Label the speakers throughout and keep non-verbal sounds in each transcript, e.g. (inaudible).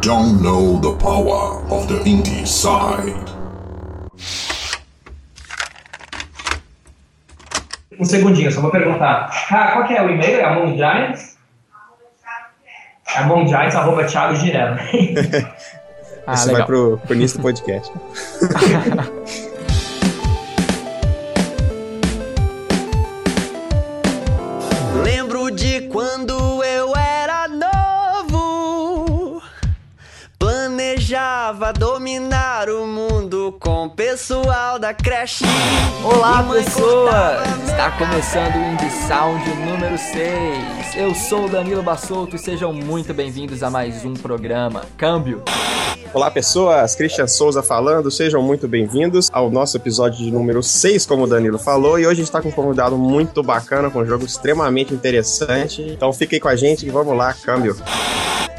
Speaker 1: don't know the power of the indie side.
Speaker 2: Um segundinho, só vou perguntar. Ah, qual que é o e-mail? É Among Giants? É Among Giants, arroba Thiago Girela. (laughs)
Speaker 3: Ah,
Speaker 4: Isso
Speaker 3: legal.
Speaker 4: vai pro, pro início do podcast. (laughs)
Speaker 5: pessoal da creche.
Speaker 3: Olá, pessoas! Está começando o Indie Sound número 6. Eu sou o Danilo Bassolto e sejam muito bem-vindos a mais um programa Câmbio.
Speaker 4: Olá, pessoas. Christian Souza falando. Sejam muito bem-vindos ao nosso episódio de número 6, como o Danilo falou. E hoje a gente tá com um convidado muito bacana, com um jogo extremamente interessante. Então fiquem com a gente e vamos lá, câmbio.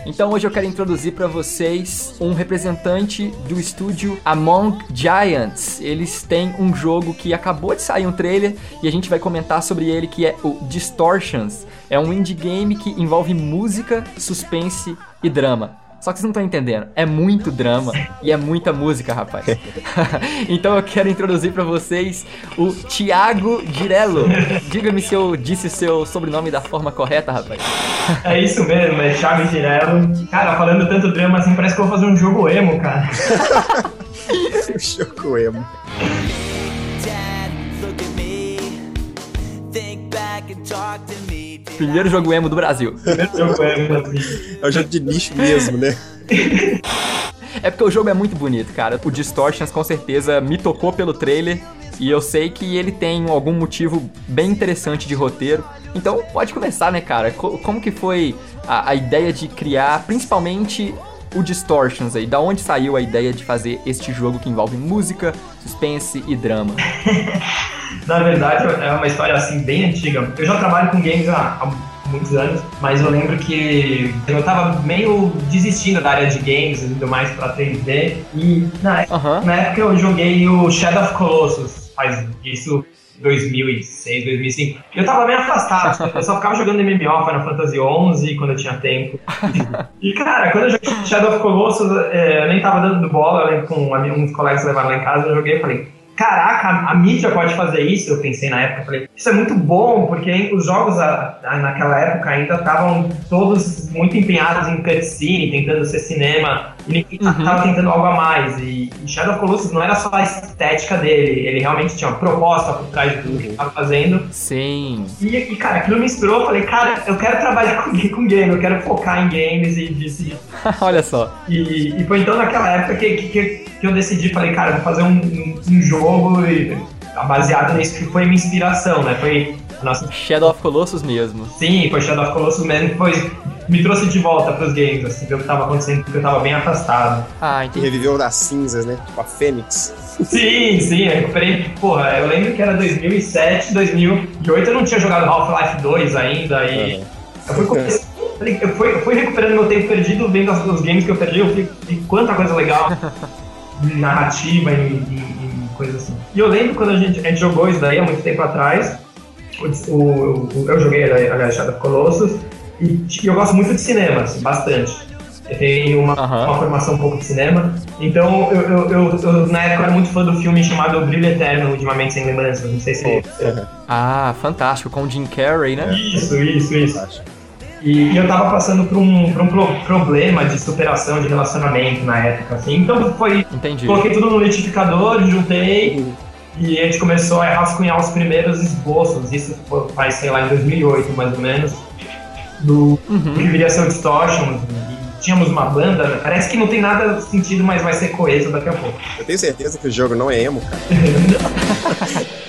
Speaker 3: Então hoje eu quero introduzir para vocês um representante do estúdio Among Giants. Eles têm um jogo que acabou de sair um trailer e a gente vai comentar sobre ele que é o Distortions. É um indie game que envolve música, suspense e drama. Só que vocês não estão entendendo, é muito drama e é muita música, rapaz. (laughs) então eu quero introduzir para vocês o Thiago Girello. Diga-me se eu disse seu sobrenome da forma correta, rapaz.
Speaker 2: É isso mesmo, é Thiago Girello. Cara, falando tanto drama assim, parece que eu vou fazer um jogo emo, cara. (laughs)
Speaker 4: O Choco Emo.
Speaker 5: Dad, look at me. Think back and talk to me.
Speaker 3: Primeiro jogo emo do Brasil.
Speaker 2: Primeiro jogo emo, assim.
Speaker 4: É um jogo de nicho mesmo, né?
Speaker 3: É porque o jogo é muito bonito, cara. O Distortions com certeza me tocou pelo trailer e eu sei que ele tem algum motivo bem interessante de roteiro. Então pode começar, né, cara? Co- como que foi a, a ideia de criar, principalmente o Distortions aí? Da onde saiu a ideia de fazer este jogo que envolve música, suspense e drama? (laughs)
Speaker 2: Na verdade, é uma história assim bem antiga. Eu já trabalho com games há, há muitos anos, mas eu lembro que eu tava meio desistindo da área de games e tudo mais pra 3D. E na,
Speaker 3: Aham.
Speaker 2: na época eu joguei o Shadow of Colossus, faz isso 2006, 2005. Eu tava meio afastado, (laughs) eu só ficava jogando MMO, Final Fantasy XI quando eu tinha tempo. (laughs) E cara, quando eu joguei Shadow of Colossus, é, eu nem tava dando bola, eu lembro com um- uns colegas que levaram lá em casa, eu joguei e falei, caraca, a, mídia pode fazer isso, eu pensei na época, falei, isso é muito bom, porque os jogos a- a- naquela época ainda estavam todos muito empenhados em cutscene, tentando ser cinema, e ninguém
Speaker 3: Uhum.
Speaker 2: tava tentando algo a mais, e, e Shadow of Colossus não era só a estética dele, ele realmente tinha uma proposta por trás de tudo que ele tava fazendo,
Speaker 3: Sim.
Speaker 2: e, e, cara, aquilo me inspirou, eu falei, cara, eu quero trabalhar com, com game, eu quero focar em games e, e, (laughs)
Speaker 3: Olha só.
Speaker 2: e, e foi então naquela época que, que, que eu decidi, falei, cara, vou fazer um, um, um jogo e, baseado nisso que foi minha inspiração, né? Foi nossa.
Speaker 3: Shadow of Colossus mesmo.
Speaker 2: Sim, foi Shadow of Colossus mesmo que foi, me trouxe de volta pros games, assim, ver o que tava acontecendo, porque eu tava bem afastado.
Speaker 3: Ah, entendi.
Speaker 4: reviveu das cinzas, né? Tipo a Fênix.
Speaker 2: Sim, sim, eu recuperei, porra, eu lembro que era 2007, 2008, eu não tinha jogado Half-Life 2 ainda, e eu fui começando- eu fui, eu fui recuperando meu tempo perdido, vendo os, os games que eu perdi, eu vi, vi quanta coisa legal, (laughs) narrativa e, e, e coisa assim. E eu lembro quando a gente, a gente jogou isso daí há muito tempo atrás, o, o- eu joguei, aliás, Shadow of Colossus, e, e eu gosto muito de cinema, assim, bastante. Eu tenho uma, uma formação um pouco de cinema, então eu, eu, eu- eu, na época era muito fã do filme chamado Brilho Eterno de Uma Mente Sem Lembranças, não sei se...
Speaker 3: Ah, fantástico. Com o Jim Carrey, né?
Speaker 2: Isso, isso, isso.
Speaker 4: Acho.
Speaker 2: E, eu tava passando por um, por um pro- problema de superação de relacionamento na época, assim. Então foi.
Speaker 3: Entendi.
Speaker 2: Coloquei tudo no litificador, juntei e a gente começou a rascunhar os primeiros esboços. Isso faz, sei lá, em 2008, mais ou menos. Do
Speaker 3: Uhum.
Speaker 2: que viria a ser o Distortion. E tínhamos uma banda, né? parece que não tem nada sentido, mas vai ser coeso daqui a pouco.
Speaker 4: Eu tenho certeza que o jogo não é emo, cara. (laughs)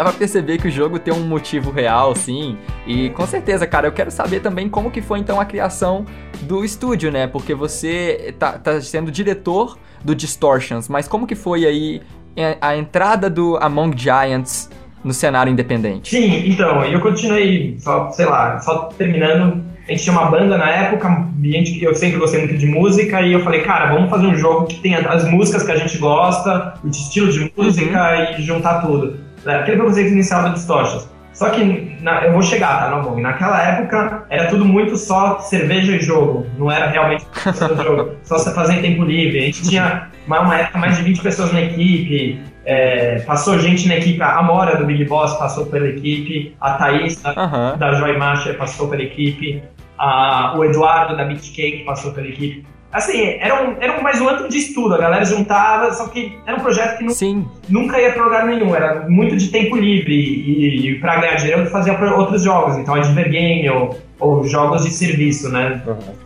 Speaker 3: Dá pra perceber que o jogo tem um motivo real, sim. E com certeza, cara, eu quero saber também como que foi então a criação do estúdio, né? Porque você tá, tá sendo diretor do Distortions, mas como que foi aí é, a entrada do Among Giants no cenário independente?
Speaker 2: Sim, então, eu continuei, só, sei lá, só terminando. a gente tinha uma banda na época, gente- eu sempre gostei muito de música, e eu falei, cara, vamos fazer um jogo que tenha as músicas que a gente gosta, o estilo de música e juntar tudo. É, Aquele foi o conceito inicial do Distortions. Só que na- eu vou chegar, tá, no Among. Naquela época era tudo muito só cerveja e jogo. Não era realmente só jogo. (laughs) Só você fazer em tempo livre. A gente tinha uma, uma época mais de 20 pessoas na equipe. é, passou gente na equipe. A Amora do Big Boss passou pela equipe. A Thaís da,
Speaker 3: Aham.
Speaker 2: da Joy Master passou pela equipe. A, o Eduardo da Beat Cake passou pela equipe. Assim, era, um, era mais um antro de estudo. A galera juntava, só que era um projeto que
Speaker 3: Sim.
Speaker 2: nunca ia pra lugar nenhum, era muito de tempo livre e, e para ganhar dinheiro eu fazia outros jogos, então Advergame ou, ou jogos de serviço, né?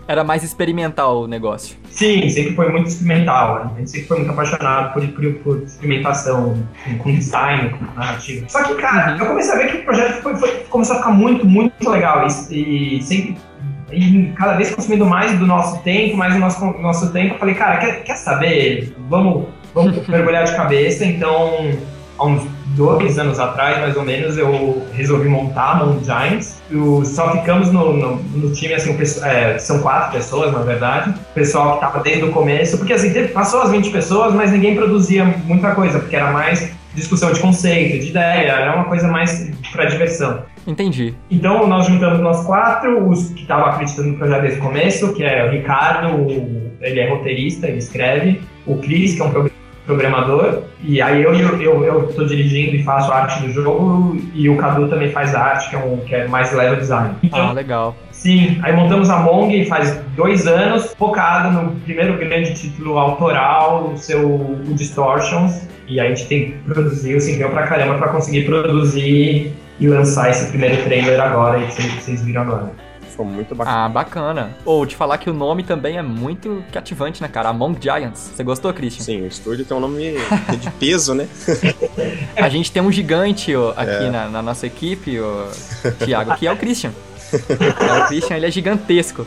Speaker 3: Era mais experimental o negócio.
Speaker 2: Sim, sempre foi muito experimental, né? a gente sempre foi muito apaixonado por, por, por experimentação com, design, com narrativa. Só que, cara, eu comecei a ver que o projeto foi, foi- começou a ficar muito, muito legal e, e sempre e (laughs) cada vez consumindo mais do nosso tempo, mais do nosso, nosso tempo, eu falei, cara, quer, quer saber? Vamos, vamos (laughs) mergulhar de cabeça. Então, há uns dois anos atrás, mais ou menos, eu resolvi montar a Moon Giants. Eu- só ficamos no, no, no time, assim, é, são quatro pessoas, na verdade. O pessoal que estava desde o começo, porque assim, passou as 20 pessoas, mas ninguém produzia muita coisa, porque era mais discussão de conceito, de ideia, era uma coisa mais para diversão.
Speaker 3: Entendi.
Speaker 2: Então nós juntamos nós quatro, os que estavam acreditando no projeto desde o começo, que é o Ricardo, ele é roteirista, ele escreve, o Cris, que é um pro- programador, e aí eu eu, eu, eu tô dirigindo e faço a arte do jogo, e o Cadu também faz a arte, que é, um, que é mais level design.
Speaker 3: Ah,
Speaker 2: Então,
Speaker 3: legal.
Speaker 2: sim, aí montamos a Mong faz dois anos, focado no primeiro grande título autoral, o seu o Distortions, e a gente tem que produzir, se empenhou pra caramba pra conseguir produzir e lançar esse primeiro trailer agora, que vocês, viram agora.
Speaker 4: Ficou muito bacana.
Speaker 3: Ah, bacana. Ou te falar que o nome também é muito cativante, né, cara? Among Giants. Você gostou, Christian?
Speaker 4: Sim, o estúdio tem um nome de peso, né?
Speaker 3: A gente tem um gigante ó, aqui
Speaker 4: É.
Speaker 3: na, na nossa equipe, ó, Thiago, que é o Christian. (laughs) É, o Christian, ele é gigantesco.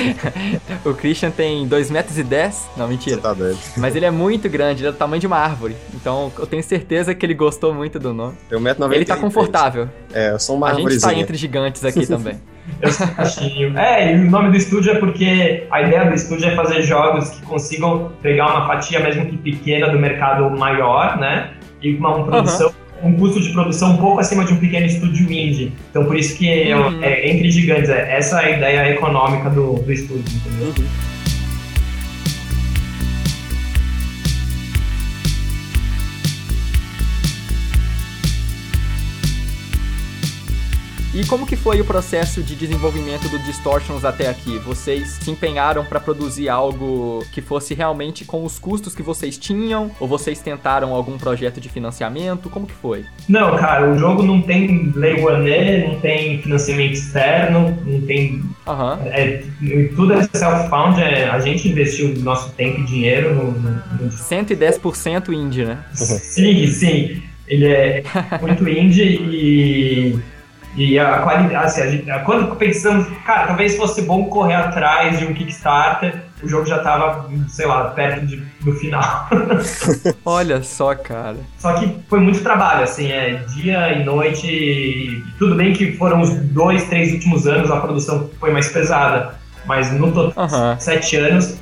Speaker 3: (laughs) o Christian tem 2 metros e 10, não,
Speaker 4: Você
Speaker 3: mentira.
Speaker 4: tá doido.
Speaker 3: Mas ele é muito grande, ele é do tamanho de uma árvore. Então eu tenho certeza que ele gostou muito do nome.
Speaker 4: Tem 1,93m.
Speaker 3: Ele tá confortável.
Speaker 4: É, eu sou uma
Speaker 3: A gente tá entre gigantes aqui (laughs) também.
Speaker 2: Eu sou baixinho. É, e o nome do estúdio é porque a ideia do estúdio é fazer jogos que consigam pegar uma fatia, mesmo que pequena, do mercado maior, né? E uma, uma produção, um custo de produção um pouco acima de um pequeno estúdio indie. Então por isso que é,
Speaker 3: Uhum.
Speaker 2: é entre gigantes. É, essa é a ideia econômica do, do estúdio, entendeu?
Speaker 3: E como que foi o processo de desenvolvimento do Distortions até aqui? Vocês se empenharam pra produzir algo que fosse realmente com os custos que vocês tinham? Ou vocês tentaram algum projeto de financiamento? Como que foi?
Speaker 2: Não, cara, o jogo não tem Lei Rouanet, não tem financiamento externo, não tem
Speaker 3: Aham.
Speaker 2: É, tudo é self-found, é, a gente investiu nosso tempo e dinheiro no, no, no
Speaker 3: 110% indie, né?
Speaker 2: Sim, sim. Ele é (laughs) muito indie e, e a qualidade. Assim, a gente- quando pensamos, cara, talvez fosse bom correr atrás de um Kickstarter, o jogo já tava, sei lá, perto de- do final. (laughs)
Speaker 3: Olha só, cara.
Speaker 2: Só que foi muito trabalho, assim, é dia e noite. e Tudo bem que foram os dois, três últimos anos a produção foi mais pesada, mas no total, sete anos,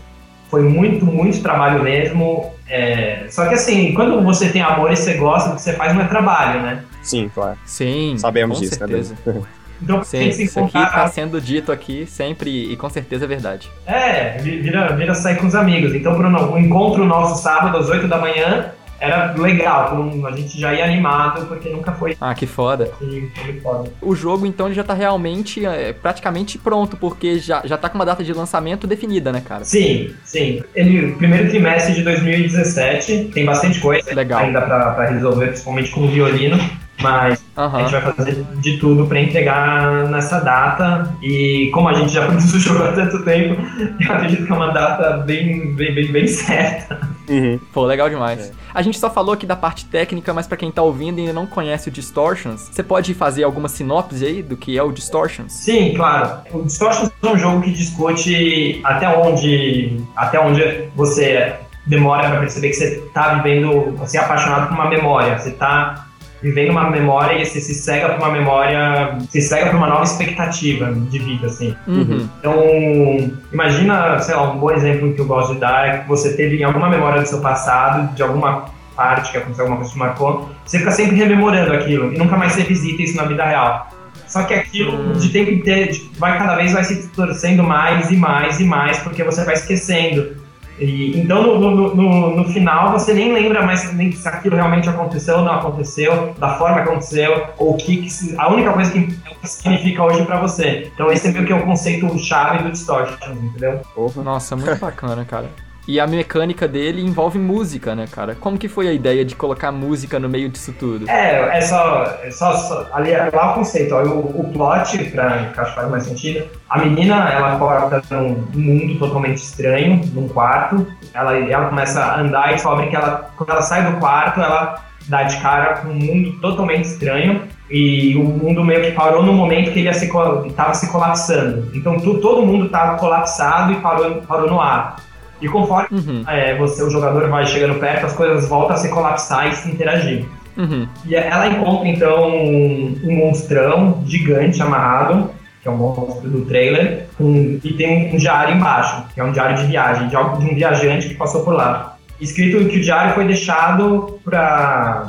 Speaker 2: foi muito, muito trabalho mesmo. é, Só que assim, quando você tem amor e você gosta do que você faz, não é trabalho, né?
Speaker 4: Sim, claro.
Speaker 3: Sim,
Speaker 4: Sabemos
Speaker 3: com
Speaker 4: disso,
Speaker 3: certeza.
Speaker 4: né? (laughs)
Speaker 2: Então
Speaker 3: Sim,
Speaker 2: tem que se
Speaker 3: isso aqui
Speaker 2: encontrar.
Speaker 3: tá sendo dito aqui sempre e com certeza é verdade.
Speaker 2: É, vi- vira, vira sair com os amigos. Então, Bruno, o encontro nosso sábado às 8 da manhã era legal. A gente já ia animado, porque nunca foi
Speaker 3: Ah, que foda.
Speaker 2: assim, foi muito foda.
Speaker 3: O jogo, então, ele já tá realmente é, praticamente pronto, porque já, já tá com uma data de lançamento definida, né, cara?
Speaker 2: Sim, sim. Ele, primeiro trimestre de 2017, tem bastante coisa
Speaker 3: Legal.
Speaker 2: ainda pra, pra resolver, principalmente com o violino, mas a
Speaker 3: Aham.
Speaker 2: gente vai fazer de tudo pra entregar nessa data. E como a gente já (laughs) produz o jogo há tanto tempo, (laughs) eu acredito que é uma data bem, bem, bem, bem certa.
Speaker 4: Uhum.
Speaker 3: Pô, legal demais. A gente só falou aqui da parte técnica, mas pra quem tá ouvindo e ainda não conhece o Distortions, você pode fazer alguma sinopse aí do que é o Distortions?
Speaker 2: Sim, claro. O Distortions é um jogo que discute até onde, até onde você demora para perceber que você está vivendo, você é apaixonado por uma memória, você está vivendo uma memória e você se cega pra uma memória, se cega pra uma nova expectativa de vida, assim.
Speaker 3: Uhum.
Speaker 2: Então, imagina, sei lá, um bom exemplo que eu gosto de dar é que você teve alguma memória do seu passado, de alguma parte que aconteceu, alguma coisa que marcou, você fica sempre rememorando aquilo e nunca mais você visita isso na vida real. Só que aquilo, de tempo em tempo, vai cada vez vai se torcendo mais e mais e mais, porque você vai esquecendo. E, então, no, no, no, no final, você nem lembra mais nem se aquilo realmente aconteceu ou não aconteceu, da forma que aconteceu, ou o que, que se- a única coisa que, que significa hoje pra você. Então, esse é meio que é o conceito chave do Distortion, entendeu?
Speaker 3: Nossa, muito bacana, cara. E a mecânica dele envolve música, né, cara? Como que foi a ideia de colocar música no meio disso tudo?
Speaker 2: É, é só. É só, só- ali é lá o conceito, ó, o, o plot, pra que acho que faz mais sentido. A menina, ela acorda num mundo totalmente estranho, num quarto. Ela, ela começa a andar e descobre que ela, quando ela sai do quarto, ela dá de cara com um mundo totalmente estranho. E o mundo meio que parou no momento que ele estava se colapsando. Então tu- todo mundo estava colapsado e parou, parou no ar. E conforme
Speaker 3: Uhum,
Speaker 2: é, você, o jogador vai chegando perto, as coisas voltam a se colapsar e se interagir.
Speaker 3: uhum.
Speaker 2: E ela encontra então um, um monstrão gigante amarrado, que é um monstro do trailer, e tem um diário embaixo, que é um diário de viagem, de, algo- de um viajante que passou por lá. Escrito que o diário foi deixado para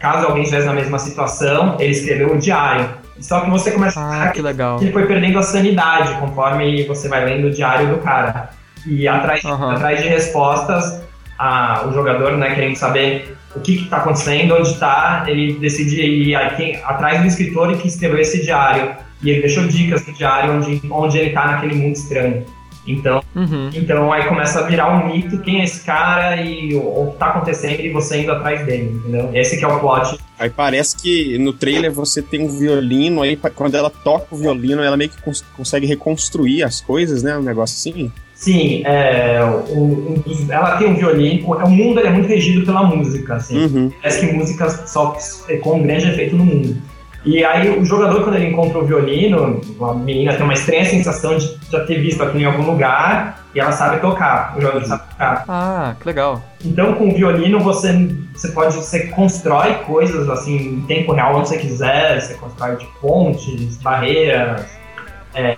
Speaker 2: caso alguém estivesse na mesma situação, ele escreveu o diário. Só que você começa a
Speaker 3: Ah, que legal.
Speaker 2: ele foi perdendo a sanidade conforme você vai lendo o diário do cara. E atrás,
Speaker 3: Aham.
Speaker 2: atrás de respostas, a- o jogador, né, querendo saber o que está acontecendo, onde está, ele decide ir a- quem- atrás do escritor que escreveu esse diário. E ele deixou dicas no diário onde, onde ele está naquele mundo estranho. Então,
Speaker 3: Uhum.
Speaker 2: então aí começa a virar um mito quem é esse cara e o, o que tá acontecendo e você indo atrás dele, entendeu? Esse que é o plot.
Speaker 4: Aí parece que no trailer você tem um violino, aí quando ela toca o violino, ela meio que cons- consegue reconstruir as coisas, né? Um negócio assim.
Speaker 2: Sim, é, um dos- ela tem um violino. O mundo ele é muito regido pela música, assim.
Speaker 4: Uhum.
Speaker 2: Parece que música só com um grande efeito no mundo. E aí o jogador, quando ele encontra o violino, a menina tem uma estranha sensação de já ter visto aquilo em algum lugar e ela sabe tocar. O jogador sabe tocar.
Speaker 3: Ah, que legal.
Speaker 2: Então, com o violino, você, você pode, você constrói coisas assim em tempo real, onde você quiser. Você constrói tipo, pontes, barreiras,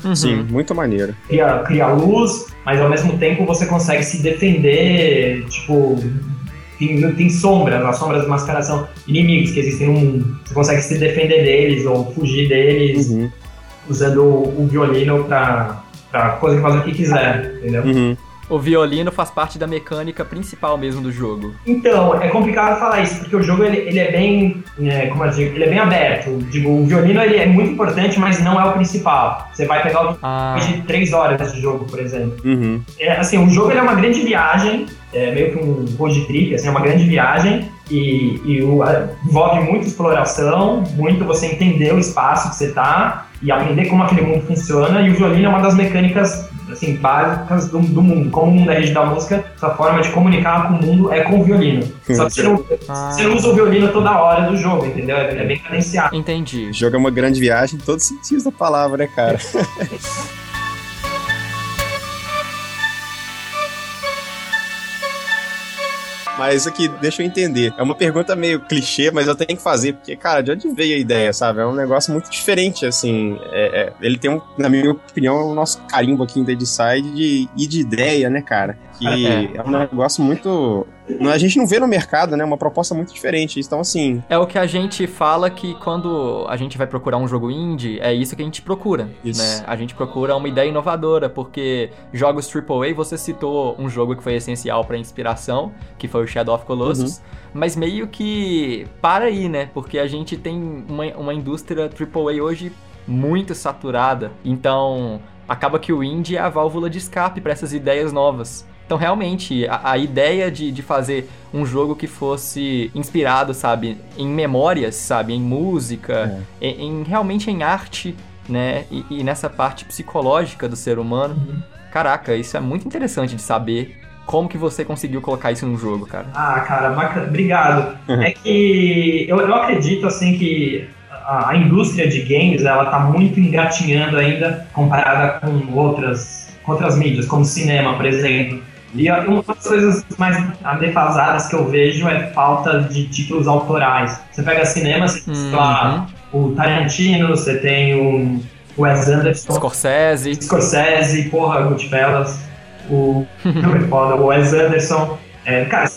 Speaker 3: Uhum.
Speaker 4: Sim, muito maneiro.
Speaker 2: cria, cria luz, mas ao mesmo tempo você consegue se defender, tipo, tem, tem sombras, as sombras mascaras são inimigos que existem no mundo. Você consegue se defender deles ou fugir deles
Speaker 4: Uhum.
Speaker 2: usando o, o violino pra, pra coisa que faz o que quiser, entendeu?
Speaker 4: Uhum.
Speaker 3: O violino faz parte da mecânica principal mesmo do jogo.
Speaker 2: Então, é complicado falar isso, porque o jogo ele, ele é bem, né, como eu digo, ele é bem aberto. Digo, o violino ele é muito importante, mas não é o principal. Você vai pegar o
Speaker 3: Ah,
Speaker 2: de três horas de jogo, por exemplo.
Speaker 4: Uhum.
Speaker 2: É, assim, o jogo ele é uma grande viagem, é meio que um road trip, assim, é uma grande viagem e, e o- a- envolve muita exploração, muito você entender o espaço que você tá e aprender como aquele mundo funciona. E o violino é uma das mecânicas assim, básicas do, do mundo. Como o mundo é regido da música, sua forma de comunicar com o mundo é com o violino. Só que você não,
Speaker 3: Ah.
Speaker 2: você não usa o violino toda hora do jogo, entendeu? É, é bem cadenciado.
Speaker 3: entendi.
Speaker 4: O jogo é uma grande viagem em todos os sentidos da palavra, né, cara? (laughs) Mas aqui, deixa eu entender. É uma pergunta meio clichê, mas eu tenho que fazer, porque, cara, de onde veio a ideia, sabe? É um negócio muito diferente, assim. É- é- ele tem, um, na minha opinião, o nosso carimbo aqui em Deadside de ir de ideia, né, cara? Que
Speaker 3: É.
Speaker 4: é um negócio muito. não- A gente não vê no mercado, né? Uma proposta muito diferente. Então, assim,
Speaker 3: É o que a gente fala que quando a gente vai procurar um jogo indie, é isso que a gente procura,
Speaker 4: Isso.
Speaker 3: né? A gente procura uma ideia inovadora, porque jogos AAA, você citou um jogo que foi essencial pra inspiração, que foi o Shadow of Colossus, mas meio que para aí, né? Porque a gente tem uma, uma indústria AAA hoje muito saturada, então acaba que o indie é a válvula de escape para essas ideias novas. Então, realmente, a, a ideia de, de fazer um jogo que fosse inspirado, sabe, em memórias, sabe, em música, em, em- realmente em arte, né, e, e nessa parte psicológica do ser humano. Caraca, isso é muito interessante de saber como que você conseguiu colocar isso num jogo, cara.
Speaker 2: Ah, cara, bacana. Obrigado. É que eu, eu acredito, assim, que a, a indústria de games, ela tá muito engatinhando ainda comparada com outras, com outras mídias, como cinema, por exemplo. E uma das coisas mais defasadas que eu vejo é falta de títulos autorais. Você pega cinema, você tem, sei lá, o Tarantino, você tem o Wes Anderson,
Speaker 3: Scorsese.
Speaker 2: Scorsese, porra, Goodfellas, o, (laughs) é foda, o Wes Anderson. É, cara,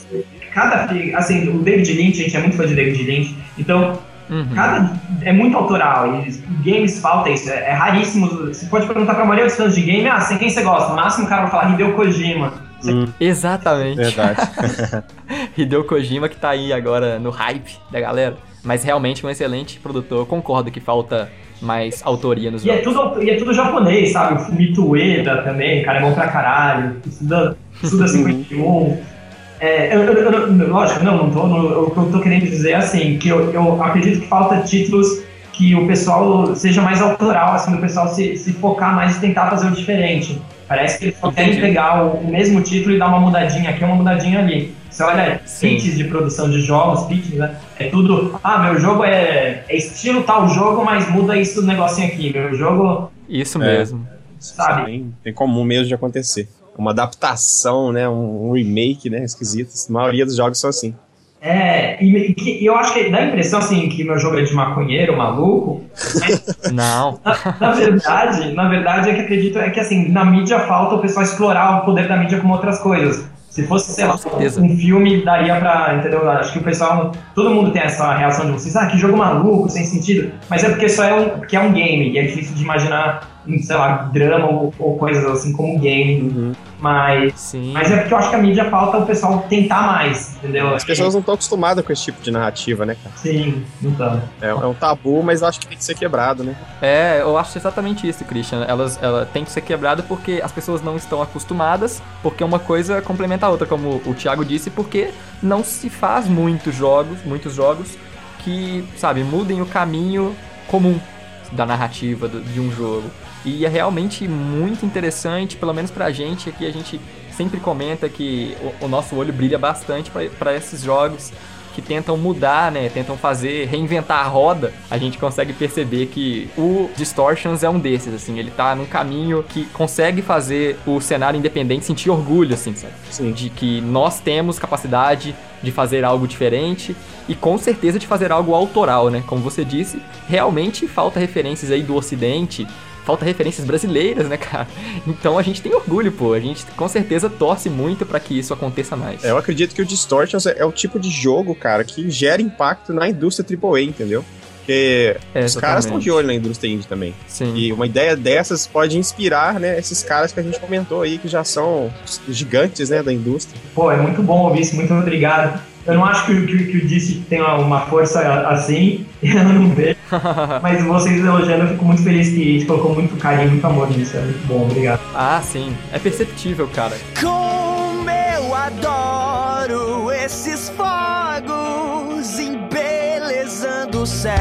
Speaker 2: cada assim, o David Lynch, a gente é muito fã de David Lynch, então
Speaker 3: Uhum.
Speaker 2: cada é muito autoral e games falta isso, é, é raríssimo. Você pode perguntar pra maioria dos fãs de game, ah, sem quem você gosta? No máximo o cara vai falar Hideo Kojima. Você-
Speaker 3: Exatamente.
Speaker 4: Verdade. (laughs)
Speaker 3: Hideo Kojima que tá aí agora no hype da galera. Mas realmente um excelente produtor. Eu concordo que falta mais autoria nos
Speaker 2: E é,
Speaker 3: jogos.
Speaker 2: tudo, e é tudo japonês, sabe? O Fumito Ueda também, o cara é bom pra caralho, estuda, estuda 51. É, eu, eu- eu- eu- lógico, não, não tô, não, o que eu tô querendo dizer é assim, que eu, eu acredito que falta títulos que o pessoal seja mais autoral, assim, do pessoal se, se focar mais e tentar fazer o diferente. Parece que eles só querem pegar o, o mesmo título e dar uma mudadinha aqui, uma mudadinha ali. Você olha
Speaker 3: Sim.
Speaker 2: pitches de produção de jogos, pitches, né? É tudo, ah, meu jogo é, é estilo tal jogo, mas muda isso do negocinho aqui. Meu jogo,
Speaker 3: Isso
Speaker 4: É.
Speaker 3: mesmo.
Speaker 2: sabe?
Speaker 4: Tem, tem comum mesmo de acontecer. Uma adaptação, né? Um, um remake, né? Esquisito. A maioria dos jogos são assim.
Speaker 2: É, e, e eu acho que dá a impressão assim que meu jogo é de maconheiro, maluco. Mas (laughs)
Speaker 3: Não.
Speaker 2: na, na verdade, na verdade é que acredito é que assim, na mídia falta o pessoal explorar o poder da mídia com outras coisas. Se fosse, sei lá, um filme, daria pra, entendeu? Acho que o pessoal, todo mundo tem essa reação de vocês, ah, que jogo maluco, sem sentido. Mas é porque só é um, porque é um game, e é difícil de imaginar, sei lá, drama ou, ou coisas assim como game. Mas,
Speaker 3: Sim.
Speaker 2: mas é porque eu acho que a mídia falta o pessoal tentar mais, entendeu?
Speaker 4: As pessoas não estão acostumadas com esse tipo de narrativa, né, cara?
Speaker 2: Sim, então.
Speaker 4: É, é um tabu, mas eu acho que tem que ser quebrado, né?
Speaker 3: É, eu acho exatamente isso, Christian. Elas, ela tem que ser quebrada porque as pessoas não estão acostumadas, porque uma coisa complementa a outra, como o Thiago disse, porque não se faz muitos jogos, muitos jogos que, sabe, mudem o caminho comum da narrativa do- de um jogo. E é realmente muito interessante, pelo menos pra gente aqui, a gente sempre comenta que o, o nosso olho brilha bastante pra esses jogos que tentam mudar, né? Tentam fazer, reinventar a roda, a gente consegue perceber que o Distortions é um desses, assim. Ele tá num caminho que consegue fazer o cenário independente sentir orgulho, assim, sabe?
Speaker 4: Sim.
Speaker 3: De que nós temos capacidade de fazer algo diferente e com certeza de fazer algo autoral, né? Como você disse, realmente falta referências aí do Ocidente. Falta referências brasileiras, né, cara? Então a gente tem orgulho, pô. A gente com certeza torce muito pra que isso aconteça mais.
Speaker 4: É, eu acredito que o Distortions é, o tipo de jogo, cara, que gera impacto na indústria AAA, entendeu? Porque
Speaker 3: É,
Speaker 4: os caras estão de olho na indústria indie também.
Speaker 3: Sim.
Speaker 4: E uma ideia dessas pode inspirar, né, esses caras que a gente comentou aí, que já são gigantes, né, da indústria.
Speaker 2: Pô, é muito bom ouvir isso, muito obrigado. Eu não acho que, o- que, que o Disse tem uma força assim, (laughs) eu não vejo. (laughs) Mas vocês elogiando, eu fico muito feliz que a gente colocou muito carinho, muito amor nisso. É muito bom, obrigado.
Speaker 3: Ah, sim. É perceptível, cara.
Speaker 5: Como eu adoro esses fogos embelezando o céu.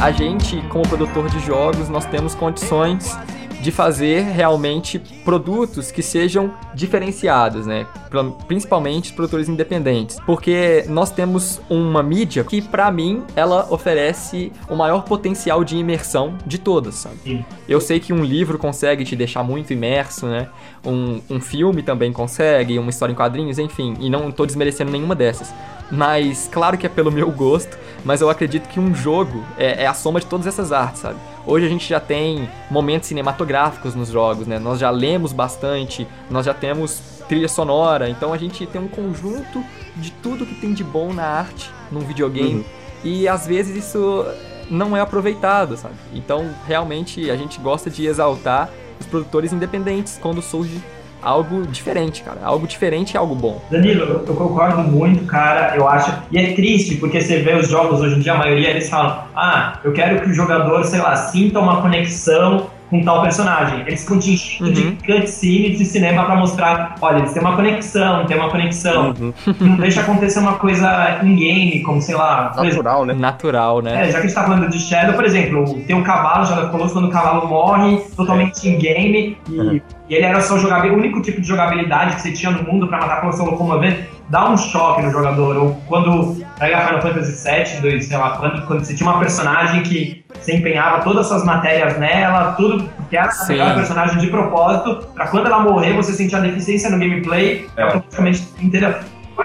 Speaker 3: A gente, como produtor de jogos, nós temos condições de fazer realmente produtos que sejam diferenciados, né? Principalmente os produtores independentes, porque nós temos uma mídia que, pra mim, ela oferece o maior potencial de imersão de todas, sabe?
Speaker 2: Sim.
Speaker 3: Eu sei que um livro consegue te deixar muito imerso, né? Um, um filme também consegue, uma história em quadrinhos, enfim, e não tô desmerecendo nenhuma dessas. Mas, claro que é pelo meu gosto, mas eu acredito que um jogo é, é a soma de todas essas artes, sabe? Hoje a gente já tem momentos cinematográficos nos jogos, né? Nós já lemos bastante, nós já temos trilha sonora, então a gente tem um conjunto de tudo que tem de bom na arte num videogame.
Speaker 4: Uhum.
Speaker 3: E às vezes isso não é aproveitado, sabe? Então, realmente, a gente gosta de exaltar os produtores independentes quando surge algo diferente, cara. Algo diferente é algo bom.
Speaker 2: Danilo, eu concordo muito, cara. Eu acho. E é triste, porque você vê os jogos hoje em dia, a maioria eles falam: ah, eu quero que o jogador, sei lá, sinta uma conexão com tal personagem. Eles ficam te enchendo
Speaker 3: Uhum.
Speaker 2: de cutscenes de cinema pra mostrar: olha, eles têm uma conexão, tem uma conexão.
Speaker 4: Uhum. (laughs)
Speaker 2: Não deixa acontecer uma coisa em game, como sei lá. por exemplo,
Speaker 4: Natural, né?
Speaker 3: Natural, né?
Speaker 2: É, já que a gente tá falando de Shadow, por exemplo, tem um cavalo, Shadow of Colossus, quando o cavalo morre, totalmente em game, e,
Speaker 4: Uhum.
Speaker 2: e ele era só o único tipo de jogabilidade que você tinha no mundo pra matar a Colossal Locomover, dá um choque no jogador. Ou quando pega Final Fantasy VII, dois, sei lá, quando, quando você tinha uma personagem que você empenhava todas as suas matérias nela, tudo, porque era
Speaker 3: Sim.
Speaker 2: a personagem de propósito, pra quando ela morrer você sentir a deficiência no gameplay,
Speaker 4: É.
Speaker 2: automaticamente, entendeu?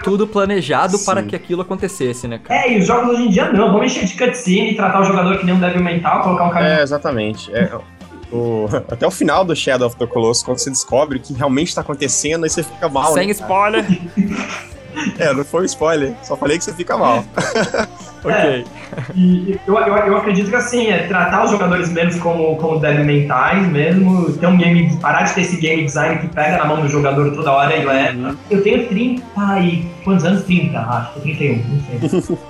Speaker 3: Tudo planejado
Speaker 4: Sim.
Speaker 3: para que aquilo acontecesse, né, cara?
Speaker 2: É, e os jogos hoje em dia não, vamos encher de cutscene, tratar o jogador que nem um débil mental, colocar um caminho.
Speaker 4: É, exatamente. É, o- (laughs) até o final do Shadow of the Colossus, quando você descobre o que realmente tá acontecendo, aí você fica mal.
Speaker 3: Sem
Speaker 4: né?
Speaker 3: spoiler. (laughs) (laughs)
Speaker 4: É, não foi um spoiler, só falei que você fica mal. (laughs)
Speaker 3: ok.
Speaker 2: E eu, eu, eu acredito que assim, é tratar os jogadores menos como, como débil mentais mesmo, ter um game, parar de ter esse game design que pega na mão do jogador toda hora e leva. Eu tenho 30 e. quantos anos? 30, acho, 31, não sei. (laughs)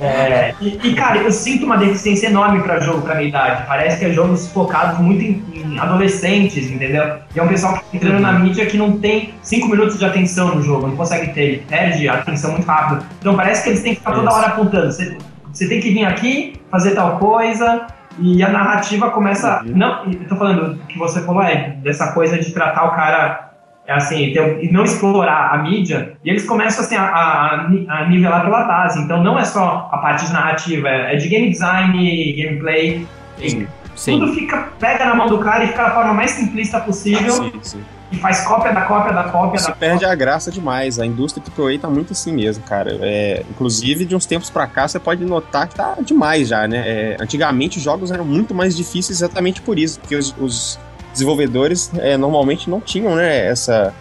Speaker 2: É, é, e, e, cara, eu sinto uma deficiência enorme pra jogo pra minha idade. Parece que é jogos focados muito em, em adolescentes, entendeu? E é um pessoal que tá entrando na mídia que não tem 5 minutos de atenção no jogo, não consegue ter, ele perde a atenção muito rápido. Então parece que eles têm que ficar toda
Speaker 3: Isso.
Speaker 2: hora apontando. Você, você tem que vir aqui, fazer tal coisa, e a narrativa começa.
Speaker 4: Uhum.
Speaker 2: Não, eu tô falando o que você falou, é dessa coisa de tratar o cara. É Assim, ter- e não explorar a mídia, e eles começam assim, a, a- a nivelar pela base. Então não é só a parte de narrativa, é é de game design, gameplay.
Speaker 4: Sim.
Speaker 3: Sim.
Speaker 2: Tudo fica, pega na mão do cara e fica da forma mais simplista possível
Speaker 4: Sim, sim.
Speaker 2: e faz cópia da cópia da cópia
Speaker 4: Isso
Speaker 2: da
Speaker 4: perde a graça demais. A indústria AAA tá muito assim mesmo, cara. É, inclusive, de uns tempos pra cá, você pode notar que tá demais já, né? É, antigamente, os jogos eram muito mais difíceis exatamente por isso, porque os, os desenvolvedores é, normalmente não tinham, né, essa,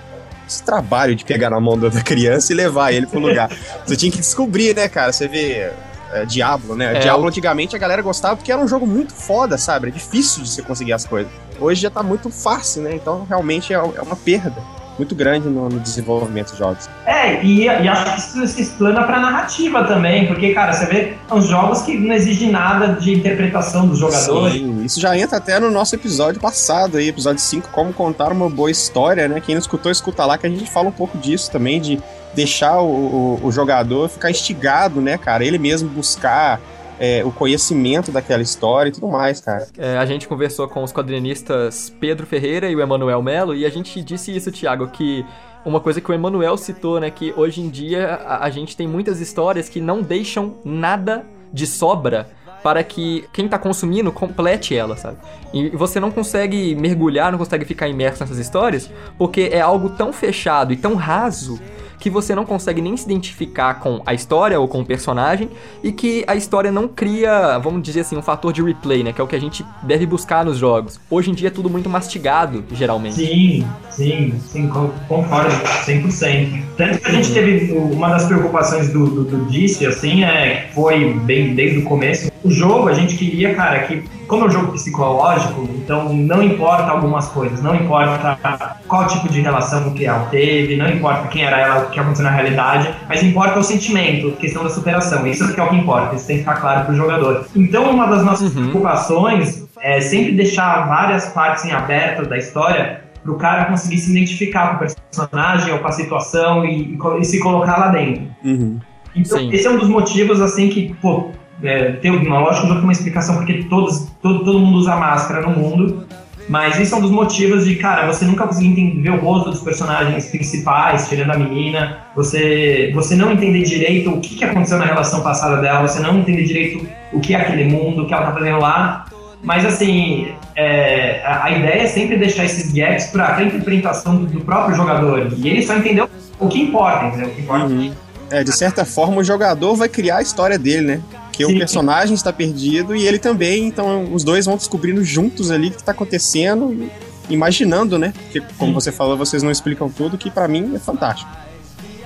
Speaker 4: esse trabalho de pegar na mão da criança e levar ele pro lugar. (laughs) Você tinha que descobrir, né, cara? Você vê é, Diablo, né?
Speaker 3: É,
Speaker 4: Diablo antigamente a galera gostava porque era um jogo muito foda, sabe? É difícil de você conseguir as coisas. Hoje já tá muito fácil, né? Então realmente é é uma perda muito grande no, no desenvolvimento de jogos.
Speaker 2: É, e, e acho que isso se explana pra narrativa também, porque, cara, você vê uns jogos que não exigem nada de interpretação dos jogadores.
Speaker 4: Sim, isso já entra até no nosso episódio passado aí, episódio 5, como contar uma boa história, né? Quem não escutou, escuta lá que a gente fala um pouco disso também, de deixar o, o- o jogador ficar instigado, né, cara? Ele mesmo buscar é, o conhecimento daquela história e tudo mais, cara.
Speaker 3: É, a gente conversou com os quadrinistas Pedro Ferreira e o Emanuel Melo e a gente disse isso, Thiago, que uma coisa que o Emanuel citou, né, que hoje em dia a, a gente tem muitas histórias que não deixam nada de sobra para que quem tá consumindo complete ela, sabe? E você não consegue mergulhar, não consegue ficar imerso nessas histórias, porque é algo tão fechado e tão raso que você não consegue nem se identificar com a história ou com o personagem e que a história não cria, vamos dizer assim, um fator de replay, né? Que é o que a gente deve buscar nos jogos. Hoje em dia é tudo muito mastigado, geralmente.
Speaker 2: Sim, sim, sim, con- concordo 100%. Tanto que a gente teve uma das preocupações do, do, do Disse, assim, é foi bem desde o começo. O jogo, a gente queria, cara, que como é um jogo psicológico, então não importa algumas coisas, não importa qual tipo de relação que ela teve, não importa quem era ela, o que aconteceu na realidade, mas importa o sentimento, a questão da superação. Isso que é o que importa, isso tem que ficar claro pro jogador. Então, uma das nossas
Speaker 3: Uhum.
Speaker 2: preocupações é sempre deixar várias partes em aberto da história pro cara conseguir se identificar com o personagem ou com a situação e, e e se colocar lá dentro.
Speaker 4: Uhum.
Speaker 2: Então,
Speaker 3: Sim.
Speaker 2: esse é um dos motivos, assim, que, pô, é, tem uma lógica, o jogo tem uma explicação porque todos, todo, todo mundo usa máscara no mundo, mas isso é um dos motivos de, cara, você nunca conseguir entender, o rosto dos personagens principais, tirando a menina, você, você não entender direito o que, que aconteceu na relação passada dela, você não entender direito o que é aquele mundo, o que ela tá fazendo lá, mas assim, é, a, a ideia é sempre deixar esses gaps para a interpretação do, do próprio jogador, e ele só entendeu o que importa, entendeu? O que importa
Speaker 4: Uhum. É, de certa forma, o jogador vai criar a história dele, né? Porque
Speaker 2: Sim.
Speaker 4: o personagem está perdido e ele também, então os dois vão descobrindo juntos ali o que está acontecendo e imaginando, né? Porque, como
Speaker 2: Sim.
Speaker 4: você falou, vocês não explicam tudo, que pra mim é fantástico.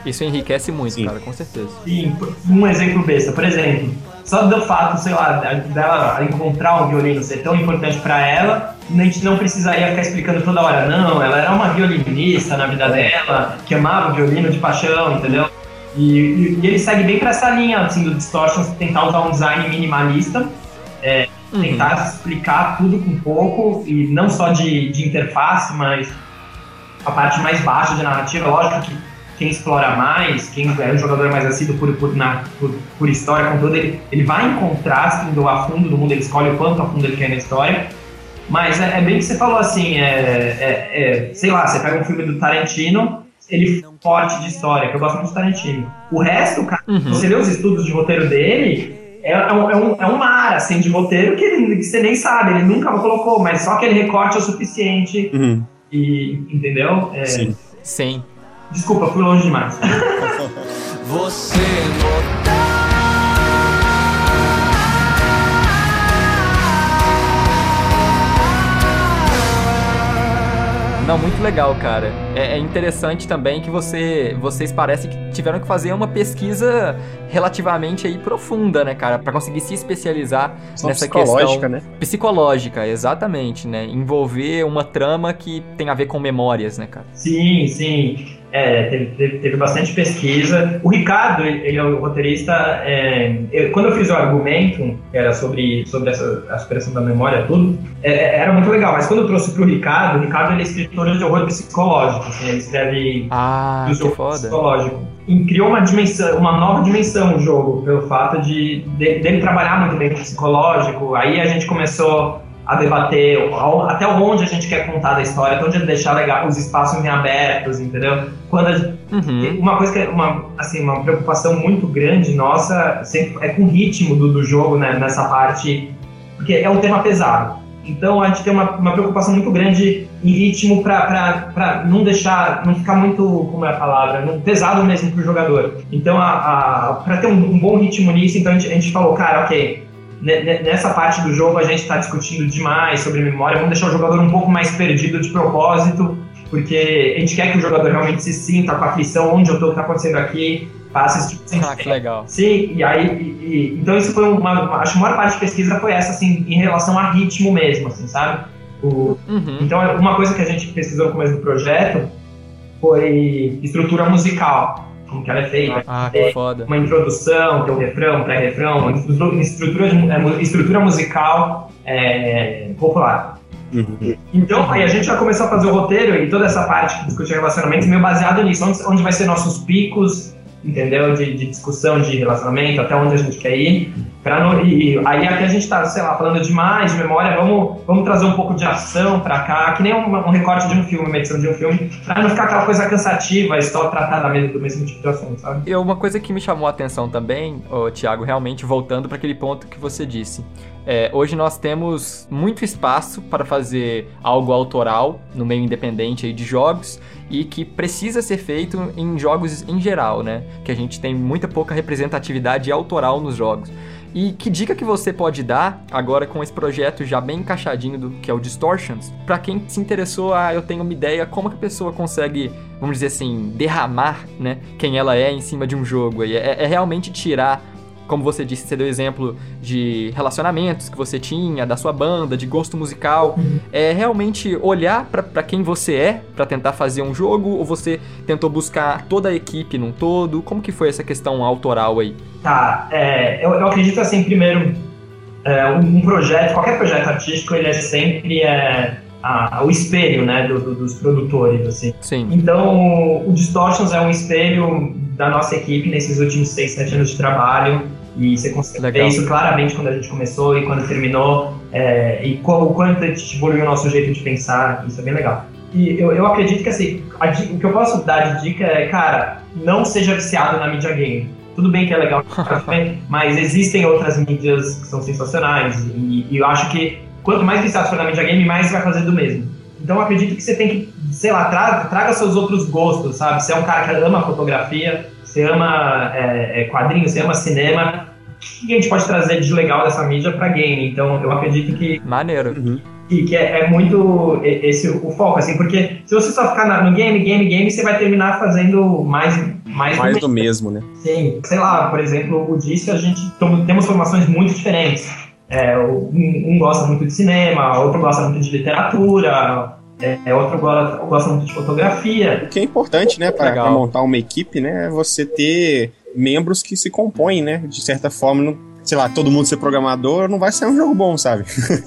Speaker 3: Isso enriquece muito,
Speaker 4: Sim.
Speaker 3: cara, com certeza.
Speaker 2: Sim, um exemplo besta, por exemplo, só do fato, sei lá, dela encontrar um violino ser tão importante pra ela, a gente não precisaria ficar explicando toda hora, não, ela era uma violinista na vida dela, que amava o violino de paixão, entendeu? E, e- e ele segue bem pra essa linha, assim, do Distortions, tentar usar um design minimalista,
Speaker 3: Uhum.
Speaker 2: tentar explicar tudo com pouco, e não só de, de interface, mas a parte mais baixa de narrativa, lógico que quem explora mais, quem é um jogador mais assíduo por, por, na- por, por história, conteúdo, ele, ele vai encontrar indo a fundo do mundo, ele escolhe o quanto a fundo ele quer na história. Mas é, é bem que você falou assim, é, é- é, sei lá, você pega um filme do Tarantino, ele forte de história, que eu gosto muito de Tarantino. O resto, cara,
Speaker 3: Uhum.
Speaker 2: você vê os estudos de roteiro dele, é, é um, é, um, é um mar, assim, de roteiro que, ele- que você nem sabe, ele nunca colocou, mas só aquele recorte é o suficiente,
Speaker 4: Uhum.
Speaker 2: e, entendeu? É,
Speaker 4: Sim.
Speaker 3: Sim.
Speaker 2: Desculpa, fui longe demais. (laughs) (laughs)
Speaker 5: Você
Speaker 3: Não, muito legal, cara. É, é interessante também que você, vocês parecem que tiveram que fazer uma pesquisa relativamente aí profunda, né, cara, Pra conseguir se especializar
Speaker 4: Só
Speaker 3: nessa
Speaker 4: psicológica,
Speaker 3: questão
Speaker 4: né?
Speaker 3: psicológica, exatamente, né? Envolver uma trama que tem a ver com memórias, né, cara?
Speaker 2: Sim, sim. É, teve, teve- teve bastante pesquisa. O Ricardo, ele é o roteirista. é, eu- quando eu fiz o argumento, que era sobre, sobre essa, a superação da memória, tudo, é, é, era muito legal. Mas quando eu trouxe pro Ricardo, o Ricardo ele é escritor de horror psicológico. assim, ele escreve
Speaker 3: Ah,
Speaker 2: do
Speaker 3: que
Speaker 2: jogo
Speaker 3: foda.
Speaker 2: psicológico. E criou uma dimensão, uma nova dimensão o jogo, pelo fato de, de- dele trabalhar muito bem com o psicológico. Aí a gente começou a debater até onde a gente quer contar da história, até onde deixar legal, os espaços em abertos, entendeu? Quando a-
Speaker 3: Uhum.
Speaker 2: uma coisa que é uma, assim, uma preocupação muito grande nossa sempre é com o ritmo do, do jogo, né, nessa parte, porque é um tema pesado. Então a gente tem uma, uma preocupação muito grande em ritmo para não deixar, não ficar muito, como é a palavra, não, pesado mesmo para o jogador. Então, para ter um, um bom ritmo nisso, então a gente, a gente falou, cara, ok, nessa parte do jogo a gente está discutindo demais sobre memória, vamos deixar o jogador um pouco mais perdido de propósito, porque a gente quer que o jogador realmente se sinta com a aflição, onde eu tô, o que tá acontecendo aqui, faça esse tipo de
Speaker 3: Ah, que legal.
Speaker 2: Sim, e aí, e- e- então isso foi uma, uma- acho que a maior parte da pesquisa foi essa, assim, em relação a ritmo mesmo, assim, sabe? O,
Speaker 3: Uhum.
Speaker 2: então, uma coisa que a gente pesquisou no começo do projeto foi estrutura musical, como que ela é feita.
Speaker 3: Ah, que foda.
Speaker 2: Uma introdução, tem o refrão, pré-refrão, estru- estrutura, é, estrutura musical é, popular.
Speaker 4: Uhum.
Speaker 2: Então, aí a gente já começou a fazer o roteiro e toda essa parte que discute relacionamentos meio baseado nisso, onde, onde vai ser nossos picos, entendeu? De, de discussão de relacionamento, até onde a gente quer ir. Pra não, e aí aqui a gente tá, sei lá, falando demais de memória, vamos, vamos trazer um pouco de ação pra cá, que nem um, um recorte de um filme, uma edição de um filme, pra não ficar aquela coisa cansativa, só tratar da mesma, do mesmo tipo de assunto, sabe?
Speaker 3: E uma coisa que me chamou a atenção também, ô, Thiago, realmente voltando para aquele ponto que você disse. É, hoje nós temos muito espaço para fazer algo autoral no meio independente de jogos e que precisa ser feito em jogos em geral, né? Que a gente tem muita pouca representatividade autoral nos jogos. E que dica que você pode dar agora com esse projeto já bem encaixadinho do que é o Distortions, para quem se interessou, ah, eu tenho uma ideia como que a pessoa consegue, vamos dizer assim, derramar, né, quem ela é em cima de um jogo. É, é realmente tirar como você disse, você deu exemplo de relacionamentos que você tinha, da sua banda, de gosto musical. É realmente olhar pra pra quem você é pra tentar fazer um jogo ou você tentou buscar toda a equipe num todo? Como que foi essa questão autoral aí?
Speaker 2: Tá, é, eu, eu acredito assim, primeiro, é, um, projeto, qualquer projeto artístico, ele é sempre é, a- o espelho, né, do- do- dos produtores, assim.
Speaker 3: Sim.
Speaker 2: Então, o Distortions é um espelho da nossa equipe nesses últimos 6, 7 anos de trabalho. E você consegue
Speaker 3: Legal.
Speaker 2: ver isso claramente quando a gente começou e quando terminou. é, e o quanto a gente evoluiu o nosso jeito de pensar. Isso é bem legal. E eu, eu acredito que assim, a o que eu posso dar de dica é, cara, não seja viciado na mídia game. Tudo bem que é legal, (laughs) mas existem outras mídias que são sensacionais. E, e eu acho que quanto mais viciado for na mídia game, mais vai fazer do mesmo. Então eu acredito que você tem que, sei lá, traga, traga seus outros gostos, sabe? Você é um cara que ama fotografia, você ama é, é, quadrinhos, você ama cinema. O que a gente pode trazer de legal dessa mídia pra game? Então eu acredito que
Speaker 3: Maneiro.
Speaker 2: e que é, é muito e- esse o foco, assim, porque se você só ficar na- no game, game, game, você vai terminar fazendo mais, mais,
Speaker 4: Mais
Speaker 2: do
Speaker 4: mesmo, né?
Speaker 2: Sim, sei lá, por exemplo, o Disse, a gente temos formações muito diferentes. É, um, um gosta muito de cinema, outro gosta muito de literatura, é, outro gosta, gosta muito de fotografia.
Speaker 4: O que é importante, né, para montar uma equipe, né, é você ter membros que se compõem, né? De certa forma, não, sei lá, todo mundo ser programador, não vai ser um jogo bom, sabe?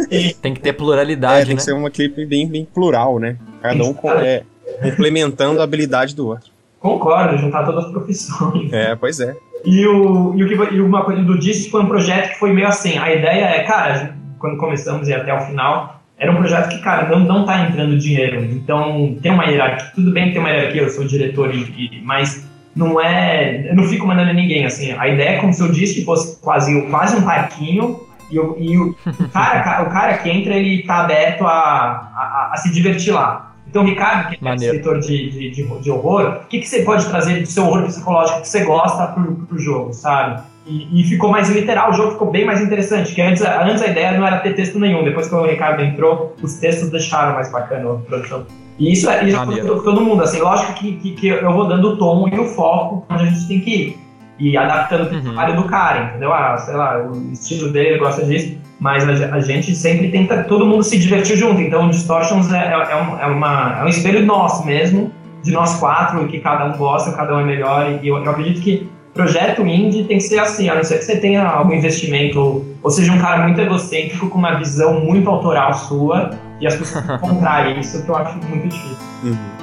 Speaker 4: (laughs)
Speaker 3: Tem que ter
Speaker 4: É,
Speaker 3: pluralidade,
Speaker 4: tem
Speaker 3: né?
Speaker 4: que ser uma equipe bem, bem plural, né? Cada um com- é, complementando a habilidade do outro.
Speaker 2: Concordo, juntar todas as profissões.
Speaker 4: É, pois é.
Speaker 2: E, o, e, o que, e uma coisa do Disse foi um projeto que foi meio assim. A ideia é, cara, quando começamos e até o final, era um projeto que, cara, não, não tá entrando dinheiro. Então, tem uma hierarquia. Tudo bem que tem uma hierarquia, eu sou diretor, e, mas não é. Eu não fico mandando ninguém, assim. A ideia é como se eu disse que fosse quase, quase um parquinho. E, o, e o, cara, o cara que entra, ele tá aberto a, a, a se divertir lá. Então, Ricardo, que é escritor de, de, de, de horror, o que, que você pode trazer do seu horror psicológico que você gosta pro, pro jogo, sabe? E, e, ficou mais literal, o jogo ficou bem mais interessante. Que antes, antes a ideia não era ter texto nenhum, depois que o Ricardo entrou, os textos deixaram mais bacana a produção. E isso é, isso é todo mundo, assim, lógico que, que, que, eu vou dando o tom e o foco onde a gente tem que ir. E adaptando uhum. o trabalho do cara, entendeu? Ah, sei lá, o estilo dele, ele gosta disso, mas a, a, gente sempre tenta todo mundo se divertir junto. Então o Distortions é, é, é, um, é, uma, é um espelho nosso mesmo, de nós quatro, que cada um gosta, cada um é melhor. E eu, eu acredito que projeto indie tem que ser assim, a não ser que você tenha algum investimento, ou, seja, um cara muito egocêntrico com uma visão muito autoral sua, e as pessoas (laughs) comprar isso, que eu acho muito difícil. Uhum.